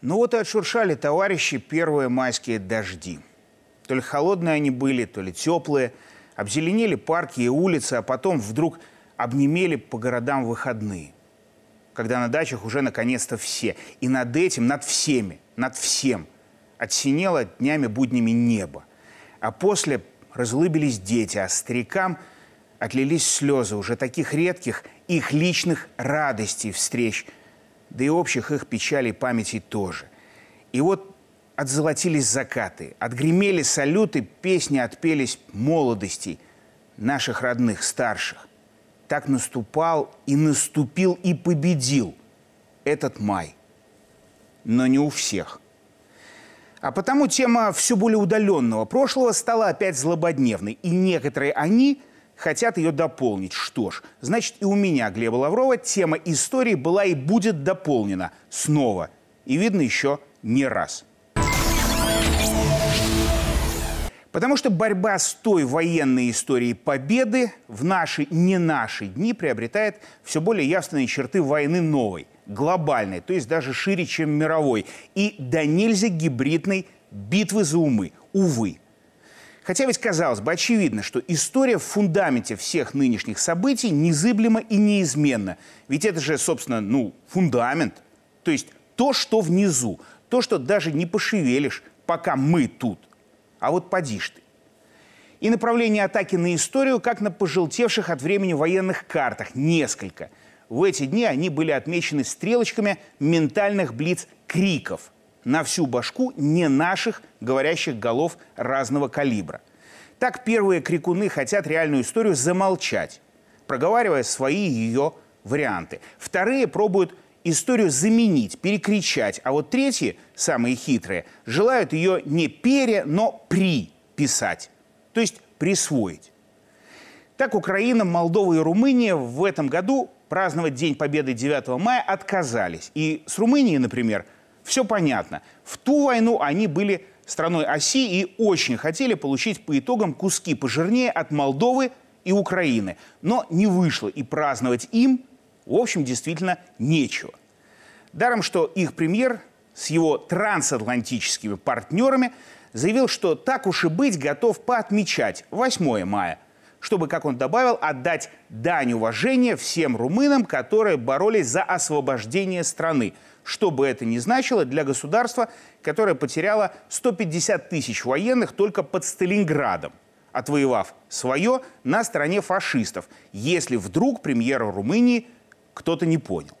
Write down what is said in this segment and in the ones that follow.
Ну вот и отшуршали товарищи первые майские дожди. То ли холодные они были, то ли теплые. Обзеленели парки и улицы, а потом вдруг обнемели по городам выходные. Когда на дачах уже наконец-то все. И над этим, над всеми, над всем отсинело днями буднями небо. А после разлыбились дети, а старикам отлились слезы уже таких редких их личных радостей встреч – да и общих их печалей памяти тоже. И вот отзолотились закаты, отгремели салюты, песни отпелись молодостей наших родных, старших. Так наступал и наступил и победил этот май. Но не у всех. А потому тема все более удаленного прошлого стала опять злободневной. И некоторые они хотят ее дополнить. Что ж, значит и у меня, Глеба Лаврова, тема истории была и будет дополнена снова. И видно еще не раз. Потому что борьба с той военной историей победы в наши, не наши дни приобретает все более явственные черты войны новой, глобальной, то есть даже шире, чем мировой, и до нельзя гибридной битвы за умы, увы. Хотя ведь, казалось бы, очевидно, что история в фундаменте всех нынешних событий незыблема и неизменна. Ведь это же, собственно, ну, фундамент. То есть то, что внизу, то, что даже не пошевелишь, пока мы тут. А вот подишь ты. И направление атаки на историю, как на пожелтевших от времени военных картах, несколько. В эти дни они были отмечены стрелочками ментальных блиц-криков – на всю башку не наших говорящих голов разного калибра. Так первые крикуны хотят реальную историю замолчать, проговаривая свои ее варианты. Вторые пробуют историю заменить, перекричать, а вот третьи, самые хитрые, желают ее не пере, но приписать, то есть присвоить. Так Украина, Молдова и Румыния в этом году праздновать День Победы 9 мая отказались. И с Румынией, например, – все понятно. В ту войну они были страной оси и очень хотели получить по итогам куски пожирнее от Молдовы и Украины. Но не вышло, и праздновать им, в общем, действительно нечего. Даром, что их премьер с его трансатлантическими партнерами заявил, что так уж и быть готов поотмечать 8 мая, чтобы, как он добавил, отдать дань уважения всем румынам, которые боролись за освобождение страны – что бы это ни значило для государства, которое потеряло 150 тысяч военных только под Сталинградом, отвоевав свое на стороне фашистов, если вдруг премьера Румынии кто-то не понял.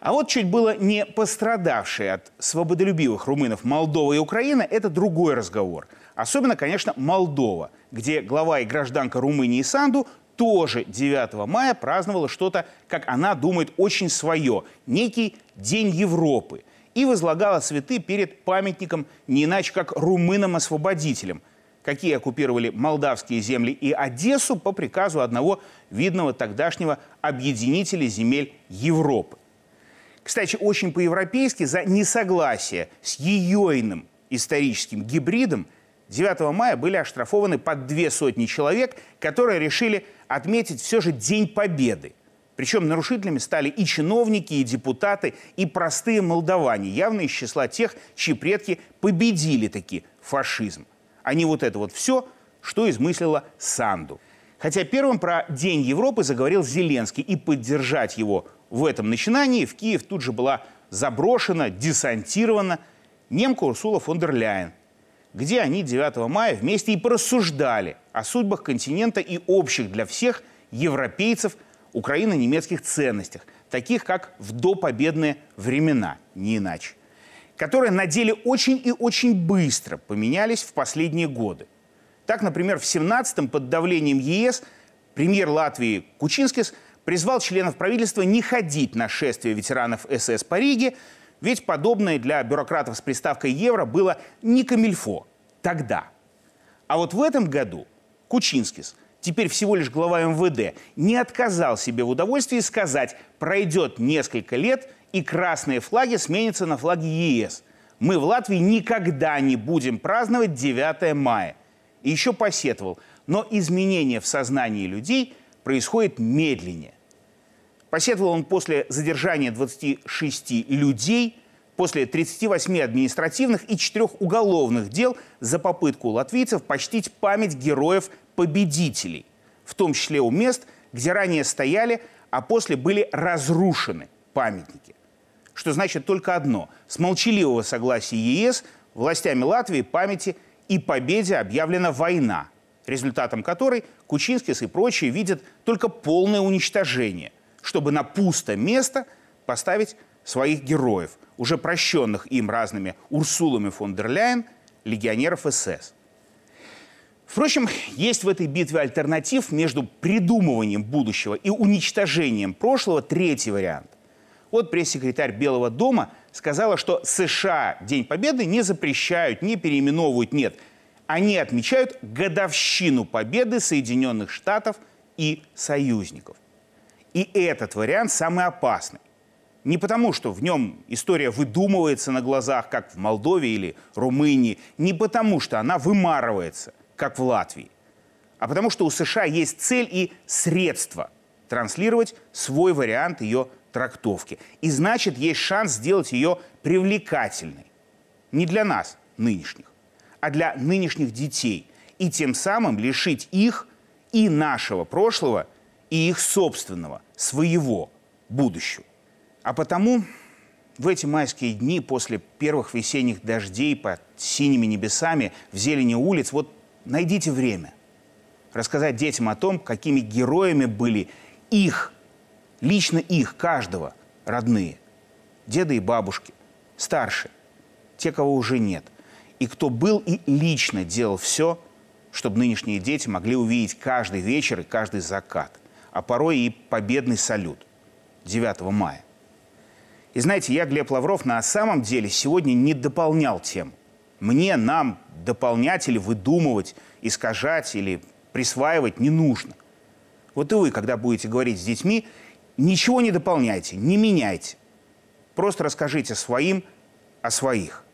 А вот чуть было не пострадавшие от свободолюбивых румынов Молдова и Украина – это другой разговор. Особенно, конечно, Молдова, где глава и гражданка Румынии Санду тоже 9 мая праздновала что-то, как она думает, очень свое, некий День Европы, и возлагала цветы перед памятником не иначе, как румынам-освободителям, какие оккупировали молдавские земли и Одессу по приказу одного видного тогдашнего объединителя земель Европы. Кстати, очень по-европейски за несогласие с ее историческим гибридом – 9 мая были оштрафованы под две сотни человек, которые решили отметить все же День Победы. Причем нарушителями стали и чиновники, и депутаты, и простые молдаване, явно из числа тех, чьи предки победили таки фашизм. А не вот это вот все, что измыслила Санду. Хотя первым про День Европы заговорил Зеленский, и поддержать его в этом начинании в Киев тут же была заброшена, десантирована немка Урсула фон дер Ляйен – где они 9 мая вместе и порассуждали о судьбах континента и общих для всех европейцев украино-немецких ценностях, таких как в допобедные времена, не иначе, которые на деле очень и очень быстро поменялись в последние годы. Так, например, в 17-м под давлением ЕС премьер Латвии Кучинскис призвал членов правительства не ходить на шествие ветеранов СС по Риге, ведь подобное для бюрократов с приставкой «евро» было не камильфо тогда. А вот в этом году Кучинскис, теперь всего лишь глава МВД, не отказал себе в удовольствии сказать, пройдет несколько лет, и красные флаги сменятся на флаги ЕС. Мы в Латвии никогда не будем праздновать 9 мая. И еще посетовал, но изменение в сознании людей происходит медленнее. Посетовал он после задержания 26 людей, после 38 административных и 4 уголовных дел за попытку латвийцев почтить память героев-победителей, в том числе у мест, где ранее стояли, а после были разрушены памятники. Что значит только одно – с молчаливого согласия ЕС властями Латвии памяти и победе объявлена война, результатом которой Кучинскис и прочие видят только полное уничтожение, чтобы на пустое место поставить своих героев, уже прощенных им разными Урсулами фон дер Ляйен, легионеров СС. Впрочем, есть в этой битве альтернатив между придумыванием будущего и уничтожением прошлого третий вариант. Вот пресс-секретарь Белого дома сказала, что США День Победы не запрещают, не переименовывают, нет. Они отмечают годовщину победы Соединенных Штатов и союзников. И этот вариант самый опасный. Не потому, что в нем история выдумывается на глазах, как в Молдове или Румынии, не потому, что она вымарывается, как в Латвии, а потому что у США есть цель и средства транслировать свой вариант ее трактовки. И значит, есть шанс сделать ее привлекательной. Не для нас, нынешних, а для нынешних детей. И тем самым лишить их и нашего прошлого, и их собственного, своего будущего. А потому в эти майские дни после первых весенних дождей под синими небесами в зелени улиц вот найдите время рассказать детям о том, какими героями были их, лично их, каждого, родные, деды и бабушки, старшие, те, кого уже нет, и кто был и лично делал все, чтобы нынешние дети могли увидеть каждый вечер и каждый закат, а порой и победный салют 9 мая. И знаете, я, Глеб Лавров, на самом деле сегодня не дополнял тему. Мне, нам дополнять или выдумывать, искажать или присваивать не нужно. Вот и вы, когда будете говорить с детьми, ничего не дополняйте, не меняйте. Просто расскажите своим о своих.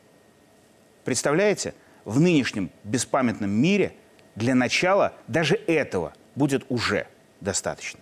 Представляете, в нынешнем беспамятном мире для начала даже этого будет уже достаточно.